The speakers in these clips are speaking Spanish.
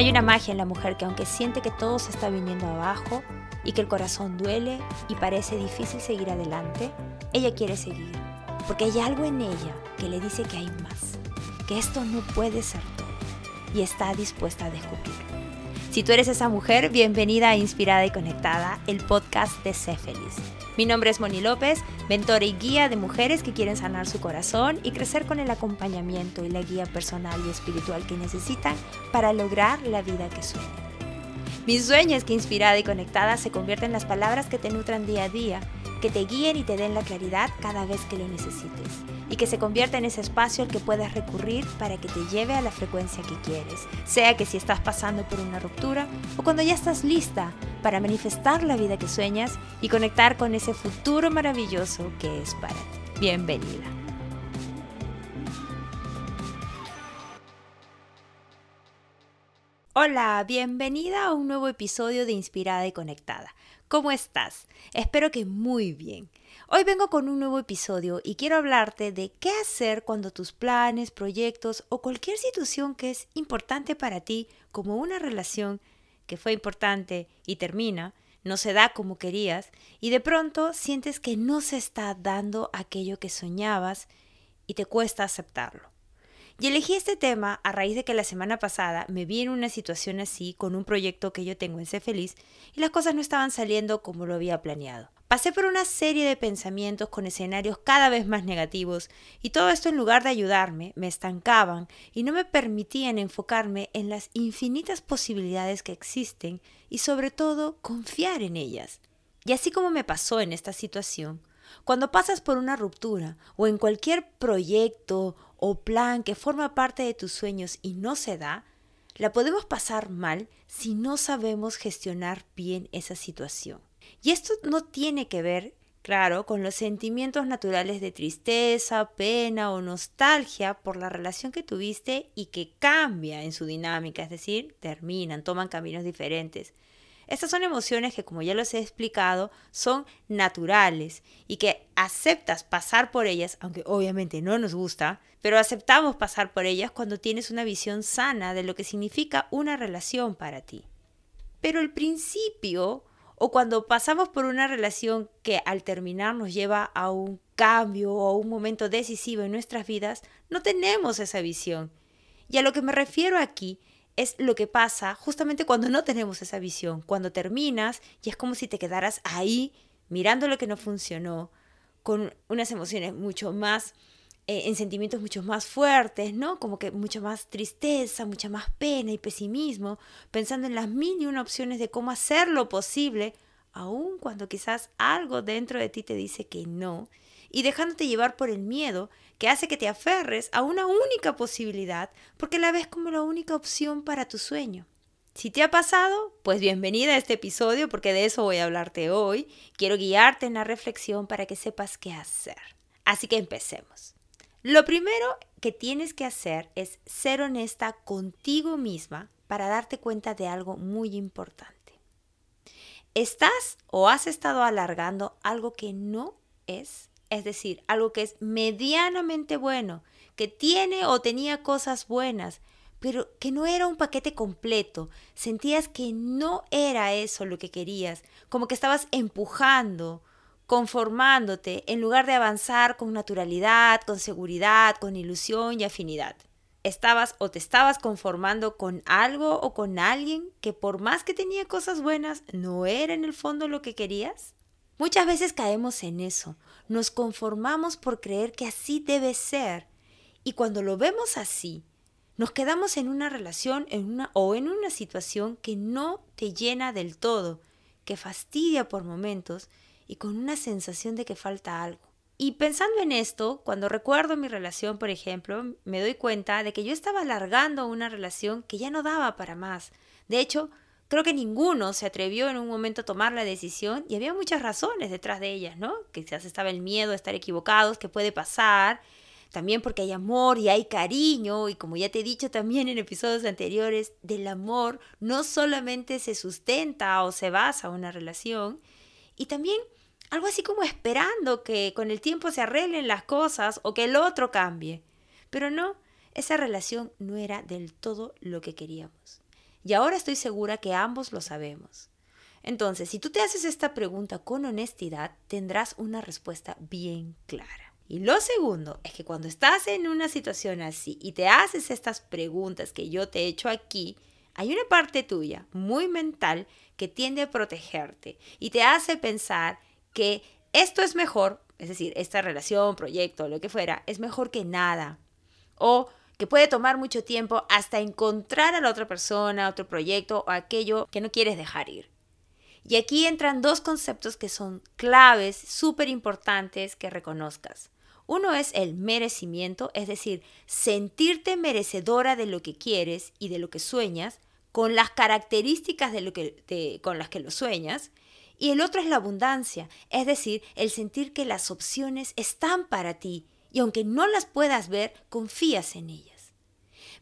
Hay una magia en la mujer que aunque siente que todo se está viniendo abajo y que el corazón duele y parece difícil seguir adelante, ella quiere seguir, porque hay algo en ella que le dice que hay más, que esto no puede ser todo y está dispuesta a descubrirlo. Si tú eres esa mujer, bienvenida a Inspirada y Conectada, el podcast de Sé Feliz. Mi nombre es Moni López, mentora y guía de mujeres que quieren sanar su corazón y crecer con el acompañamiento y la guía personal y espiritual que necesitan para lograr la vida que sueñan. Mi sueño es que Inspirada y Conectada se convierta en las palabras que te nutran día a día que te guíen y te den la claridad cada vez que lo necesites y que se convierta en ese espacio al que puedas recurrir para que te lleve a la frecuencia que quieres, sea que si estás pasando por una ruptura o cuando ya estás lista para manifestar la vida que sueñas y conectar con ese futuro maravilloso que es para ti. Bienvenida. Hola, bienvenida a un nuevo episodio de Inspirada y Conectada. ¿Cómo estás? Espero que muy bien. Hoy vengo con un nuevo episodio y quiero hablarte de qué hacer cuando tus planes, proyectos o cualquier situación que es importante para ti, como una relación que fue importante y termina, no se da como querías y de pronto sientes que no se está dando aquello que soñabas y te cuesta aceptarlo. Y elegí este tema a raíz de que la semana pasada me vi en una situación así con un proyecto que yo tengo en Sé Feliz y las cosas no estaban saliendo como lo había planeado. Pasé por una serie de pensamientos con escenarios cada vez más negativos y todo esto en lugar de ayudarme me estancaban y no me permitían enfocarme en las infinitas posibilidades que existen y sobre todo confiar en ellas. Y así como me pasó en esta situación, cuando pasas por una ruptura o en cualquier proyecto o plan que forma parte de tus sueños y no se da, la podemos pasar mal si no sabemos gestionar bien esa situación. Y esto no tiene que ver, claro, con los sentimientos naturales de tristeza, pena o nostalgia por la relación que tuviste y que cambia en su dinámica, es decir, terminan, toman caminos diferentes. Estas son emociones que, como ya los he explicado, son naturales y que aceptas pasar por ellas, aunque obviamente no nos gusta, pero aceptamos pasar por ellas cuando tienes una visión sana de lo que significa una relación para ti. Pero el principio o cuando pasamos por una relación que al terminar nos lleva a un cambio o a un momento decisivo en nuestras vidas, no tenemos esa visión. Y a lo que me refiero aquí es lo que pasa justamente cuando no tenemos esa visión, cuando terminas y es como si te quedaras ahí mirando lo que no funcionó, con unas emociones mucho más, eh, en sentimientos mucho más fuertes, ¿no? Como que mucha más tristeza, mucha más pena y pesimismo, pensando en las mil y una opciones de cómo hacer lo posible, aun cuando quizás algo dentro de ti te dice que no, y dejándote llevar por el miedo que hace que te aferres a una única posibilidad porque la ves como la única opción para tu sueño. Si te ha pasado, pues bienvenida a este episodio porque de eso voy a hablarte hoy. Quiero guiarte en la reflexión para que sepas qué hacer. Así que empecemos. Lo primero que tienes que hacer es ser honesta contigo misma para darte cuenta de algo muy importante. ¿Estás o has estado alargando algo que no es es decir, algo que es medianamente bueno, que tiene o tenía cosas buenas, pero que no era un paquete completo. Sentías que no era eso lo que querías, como que estabas empujando, conformándote, en lugar de avanzar con naturalidad, con seguridad, con ilusión y afinidad. Estabas o te estabas conformando con algo o con alguien que por más que tenía cosas buenas, no era en el fondo lo que querías. Muchas veces caemos en eso, nos conformamos por creer que así debe ser y cuando lo vemos así, nos quedamos en una relación en una, o en una situación que no te llena del todo, que fastidia por momentos y con una sensación de que falta algo. Y pensando en esto, cuando recuerdo mi relación, por ejemplo, me doy cuenta de que yo estaba alargando una relación que ya no daba para más. De hecho, Creo que ninguno se atrevió en un momento a tomar la decisión y había muchas razones detrás de ellas, ¿no? Quizás estaba el miedo a estar equivocados, que puede pasar, también porque hay amor y hay cariño y como ya te he dicho también en episodios anteriores, del amor no solamente se sustenta o se basa una relación, y también algo así como esperando que con el tiempo se arreglen las cosas o que el otro cambie. Pero no, esa relación no era del todo lo que queríamos. Y ahora estoy segura que ambos lo sabemos. Entonces, si tú te haces esta pregunta con honestidad, tendrás una respuesta bien clara. Y lo segundo es que cuando estás en una situación así y te haces estas preguntas que yo te he hecho aquí, hay una parte tuya muy mental que tiende a protegerte y te hace pensar que esto es mejor, es decir, esta relación, proyecto, lo que fuera, es mejor que nada. O que puede tomar mucho tiempo hasta encontrar a la otra persona, otro proyecto o aquello que no quieres dejar ir. Y aquí entran dos conceptos que son claves, súper importantes que reconozcas. Uno es el merecimiento, es decir, sentirte merecedora de lo que quieres y de lo que sueñas, con las características de lo que, con las que lo sueñas. Y el otro es la abundancia, es decir, el sentir que las opciones están para ti y aunque no las puedas ver, confías en ellas.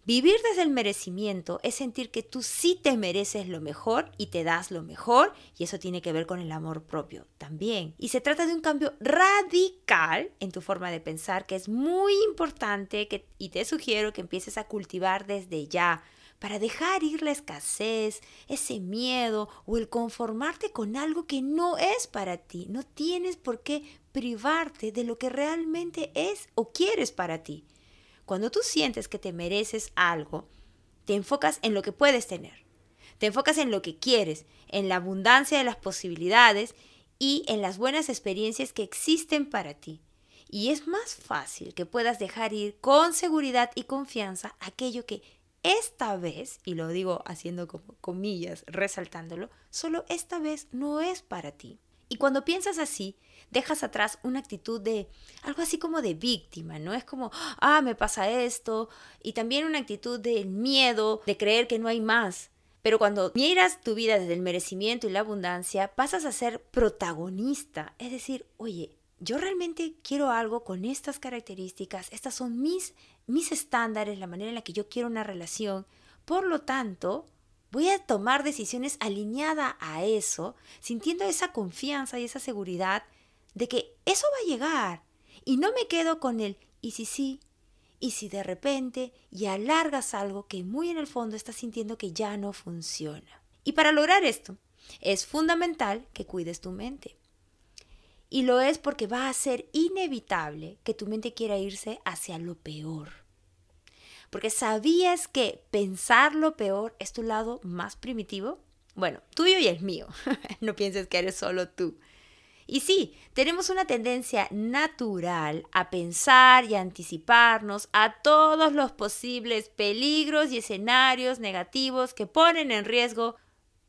Vivir desde el merecimiento es sentir que tú sí te mereces lo mejor y te das lo mejor, y eso tiene que ver con el amor propio también. Y se trata de un cambio radical en tu forma de pensar que es muy importante que, y te sugiero que empieces a cultivar desde ya para dejar ir la escasez, ese miedo o el conformarte con algo que no es para ti. No tienes por qué privarte de lo que realmente es o quieres para ti. Cuando tú sientes que te mereces algo, te enfocas en lo que puedes tener. Te enfocas en lo que quieres, en la abundancia de las posibilidades y en las buenas experiencias que existen para ti. Y es más fácil que puedas dejar ir con seguridad y confianza aquello que esta vez, y lo digo haciendo comillas, resaltándolo, solo esta vez no es para ti. Y cuando piensas así, dejas atrás una actitud de algo así como de víctima, ¿no? Es como, ah, me pasa esto, y también una actitud del miedo, de creer que no hay más. Pero cuando miras tu vida desde el merecimiento y la abundancia, pasas a ser protagonista, es decir, oye, yo realmente quiero algo con estas características, estas son mis, mis estándares, la manera en la que yo quiero una relación. Por lo tanto, voy a tomar decisiones alineadas a eso, sintiendo esa confianza y esa seguridad de que eso va a llegar. Y no me quedo con el y si sí, y si de repente y alargas algo que muy en el fondo estás sintiendo que ya no funciona. Y para lograr esto, es fundamental que cuides tu mente. Y lo es porque va a ser inevitable que tu mente quiera irse hacia lo peor. Porque sabías que pensar lo peor es tu lado más primitivo. Bueno, tuyo y el mío. no pienses que eres solo tú. Y sí, tenemos una tendencia natural a pensar y anticiparnos a todos los posibles peligros y escenarios negativos que ponen en riesgo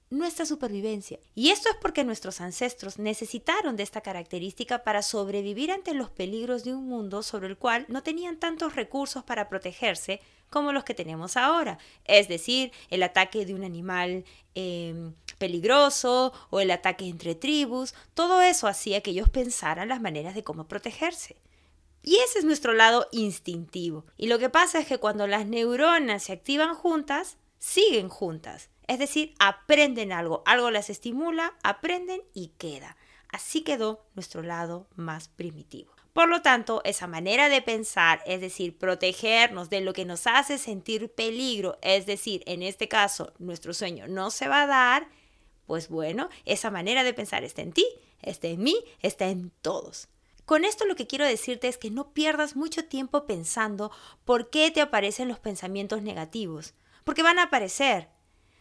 nuestra supervivencia. Y esto es porque nuestros ancestros necesitaron de esta característica para sobrevivir ante los peligros de un mundo sobre el cual no tenían tantos recursos para protegerse como los que tenemos ahora. Es decir, el ataque de un animal em, peligroso o el ataque entre tribus. Todo eso hacía que ellos pensaran las maneras de cómo protegerse. Y ese es nuestro lado instintivo. Y lo que pasa es que cuando las neuronas se activan juntas, siguen juntas. Es decir, aprenden algo, algo las estimula, aprenden y queda. Así quedó nuestro lado más primitivo. Por lo tanto, esa manera de pensar, es decir, protegernos de lo que nos hace sentir peligro, es decir, en este caso, nuestro sueño no se va a dar, pues bueno, esa manera de pensar está en ti, está en mí, está en todos. Con esto lo que quiero decirte es que no pierdas mucho tiempo pensando por qué te aparecen los pensamientos negativos, porque van a aparecer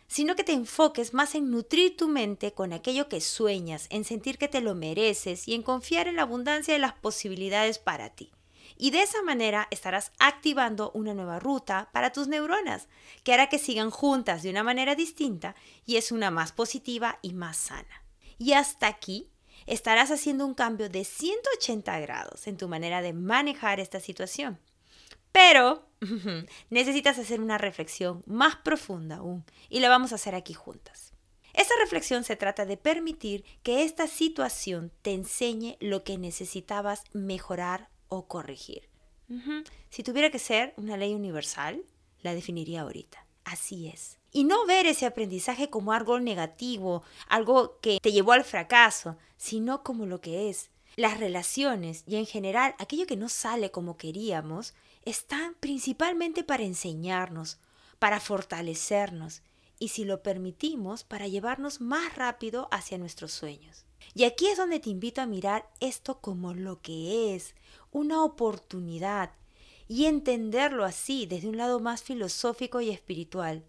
sino que te enfoques más en nutrir tu mente con aquello que sueñas, en sentir que te lo mereces y en confiar en la abundancia de las posibilidades para ti. Y de esa manera estarás activando una nueva ruta para tus neuronas, que hará que sigan juntas de una manera distinta y es una más positiva y más sana. Y hasta aquí estarás haciendo un cambio de 180 grados en tu manera de manejar esta situación. Pero necesitas hacer una reflexión más profunda aún y la vamos a hacer aquí juntas. Esta reflexión se trata de permitir que esta situación te enseñe lo que necesitabas mejorar o corregir. Si tuviera que ser una ley universal, la definiría ahorita. Así es. Y no ver ese aprendizaje como algo negativo, algo que te llevó al fracaso, sino como lo que es. Las relaciones y en general aquello que no sale como queríamos están principalmente para enseñarnos, para fortalecernos y si lo permitimos para llevarnos más rápido hacia nuestros sueños. Y aquí es donde te invito a mirar esto como lo que es, una oportunidad, y entenderlo así desde un lado más filosófico y espiritual.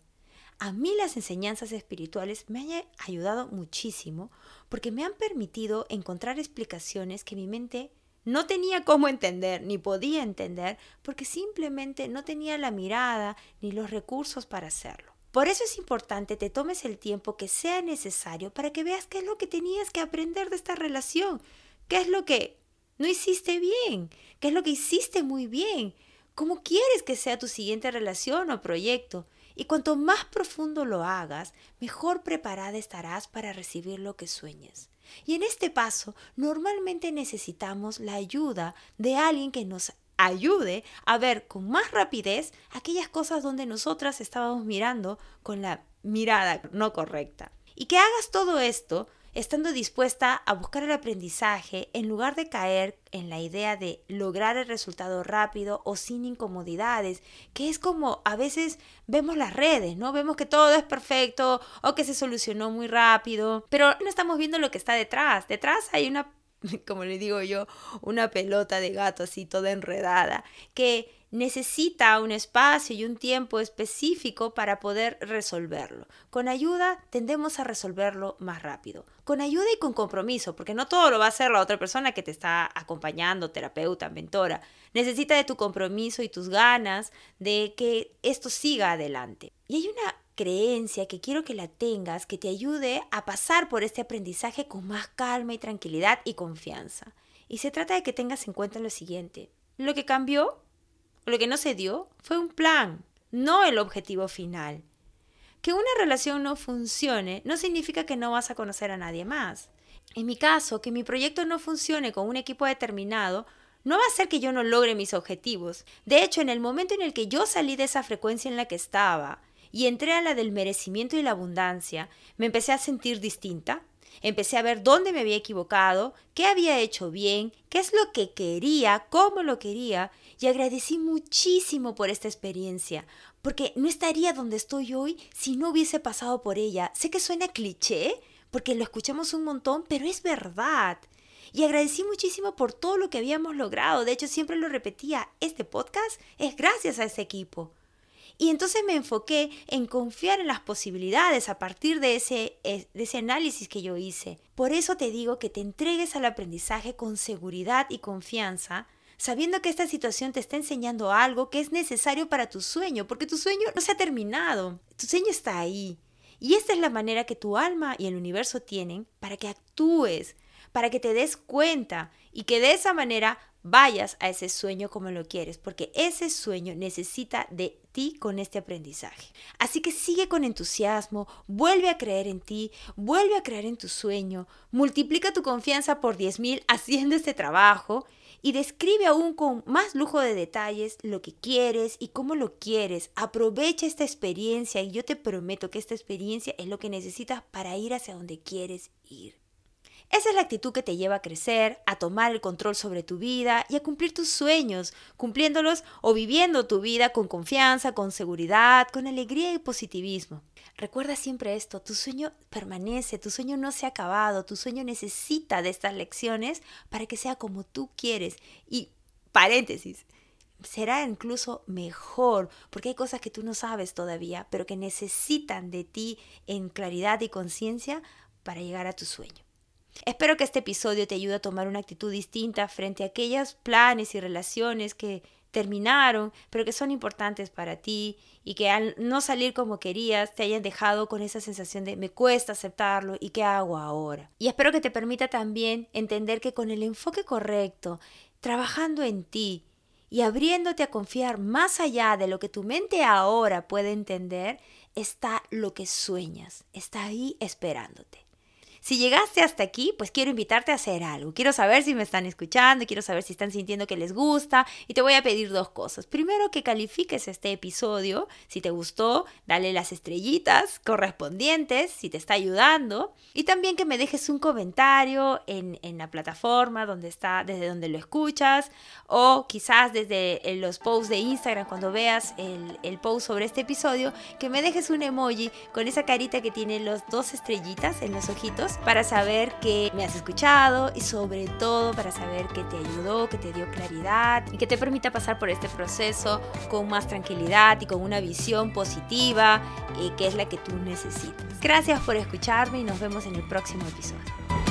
A mí las enseñanzas espirituales me han ayudado muchísimo porque me han permitido encontrar explicaciones que mi mente no tenía cómo entender ni podía entender porque simplemente no tenía la mirada ni los recursos para hacerlo. Por eso es importante te tomes el tiempo que sea necesario para que veas qué es lo que tenías que aprender de esta relación, qué es lo que no hiciste bien, qué es lo que hiciste muy bien, cómo quieres que sea tu siguiente relación o proyecto. Y cuanto más profundo lo hagas, mejor preparada estarás para recibir lo que sueñes. Y en este paso, normalmente necesitamos la ayuda de alguien que nos ayude a ver con más rapidez aquellas cosas donde nosotras estábamos mirando con la mirada no correcta. Y que hagas todo esto estando dispuesta a buscar el aprendizaje en lugar de caer en la idea de lograr el resultado rápido o sin incomodidades, que es como a veces vemos las redes, ¿no? Vemos que todo es perfecto o que se solucionó muy rápido, pero no estamos viendo lo que está detrás. Detrás hay una como le digo yo, una pelota de gato así toda enredada, que necesita un espacio y un tiempo específico para poder resolverlo. Con ayuda tendemos a resolverlo más rápido. Con ayuda y con compromiso, porque no todo lo va a hacer la otra persona que te está acompañando, terapeuta, mentora. Necesita de tu compromiso y tus ganas de que esto siga adelante. Y hay una creencia que quiero que la tengas, que te ayude a pasar por este aprendizaje con más calma y tranquilidad y confianza. Y se trata de que tengas en cuenta lo siguiente. Lo que cambió, lo que no se dio, fue un plan, no el objetivo final. Que una relación no funcione no significa que no vas a conocer a nadie más. En mi caso, que mi proyecto no funcione con un equipo determinado, no va a ser que yo no logre mis objetivos. De hecho, en el momento en el que yo salí de esa frecuencia en la que estaba, y entré a la del merecimiento y la abundancia, me empecé a sentir distinta. Empecé a ver dónde me había equivocado, qué había hecho bien, qué es lo que quería, cómo lo quería, y agradecí muchísimo por esta experiencia, porque no estaría donde estoy hoy si no hubiese pasado por ella. Sé que suena cliché, porque lo escuchamos un montón, pero es verdad. Y agradecí muchísimo por todo lo que habíamos logrado. De hecho, siempre lo repetía, este podcast es gracias a ese equipo. Y entonces me enfoqué en confiar en las posibilidades a partir de ese, de ese análisis que yo hice. Por eso te digo que te entregues al aprendizaje con seguridad y confianza, sabiendo que esta situación te está enseñando algo que es necesario para tu sueño, porque tu sueño no se ha terminado, tu sueño está ahí. Y esta es la manera que tu alma y el universo tienen para que actúes, para que te des cuenta y que de esa manera vayas a ese sueño como lo quieres, porque ese sueño necesita de ti con este aprendizaje. Así que sigue con entusiasmo, vuelve a creer en ti, vuelve a creer en tu sueño, multiplica tu confianza por 10.000 haciendo este trabajo y describe aún con más lujo de detalles lo que quieres y cómo lo quieres. Aprovecha esta experiencia y yo te prometo que esta experiencia es lo que necesitas para ir hacia donde quieres ir. Esa es la actitud que te lleva a crecer, a tomar el control sobre tu vida y a cumplir tus sueños, cumpliéndolos o viviendo tu vida con confianza, con seguridad, con alegría y positivismo. Recuerda siempre esto, tu sueño permanece, tu sueño no se ha acabado, tu sueño necesita de estas lecciones para que sea como tú quieres. Y paréntesis, será incluso mejor, porque hay cosas que tú no sabes todavía, pero que necesitan de ti en claridad y conciencia para llegar a tu sueño. Espero que este episodio te ayude a tomar una actitud distinta frente a aquellos planes y relaciones que terminaron, pero que son importantes para ti y que al no salir como querías te hayan dejado con esa sensación de me cuesta aceptarlo y qué hago ahora. Y espero que te permita también entender que con el enfoque correcto, trabajando en ti y abriéndote a confiar más allá de lo que tu mente ahora puede entender, está lo que sueñas, está ahí esperándote. Si llegaste hasta aquí, pues quiero invitarte a hacer algo. Quiero saber si me están escuchando, quiero saber si están sintiendo que les gusta y te voy a pedir dos cosas. Primero, que califiques este episodio. Si te gustó, dale las estrellitas correspondientes, si te está ayudando. Y también que me dejes un comentario en, en la plataforma donde está, desde donde lo escuchas o quizás desde los posts de Instagram cuando veas el, el post sobre este episodio, que me dejes un emoji con esa carita que tiene los dos estrellitas en los ojitos para saber que me has escuchado y sobre todo para saber que te ayudó, que te dio claridad y que te permita pasar por este proceso con más tranquilidad y con una visión positiva y que es la que tú necesitas. Gracias por escucharme y nos vemos en el próximo episodio.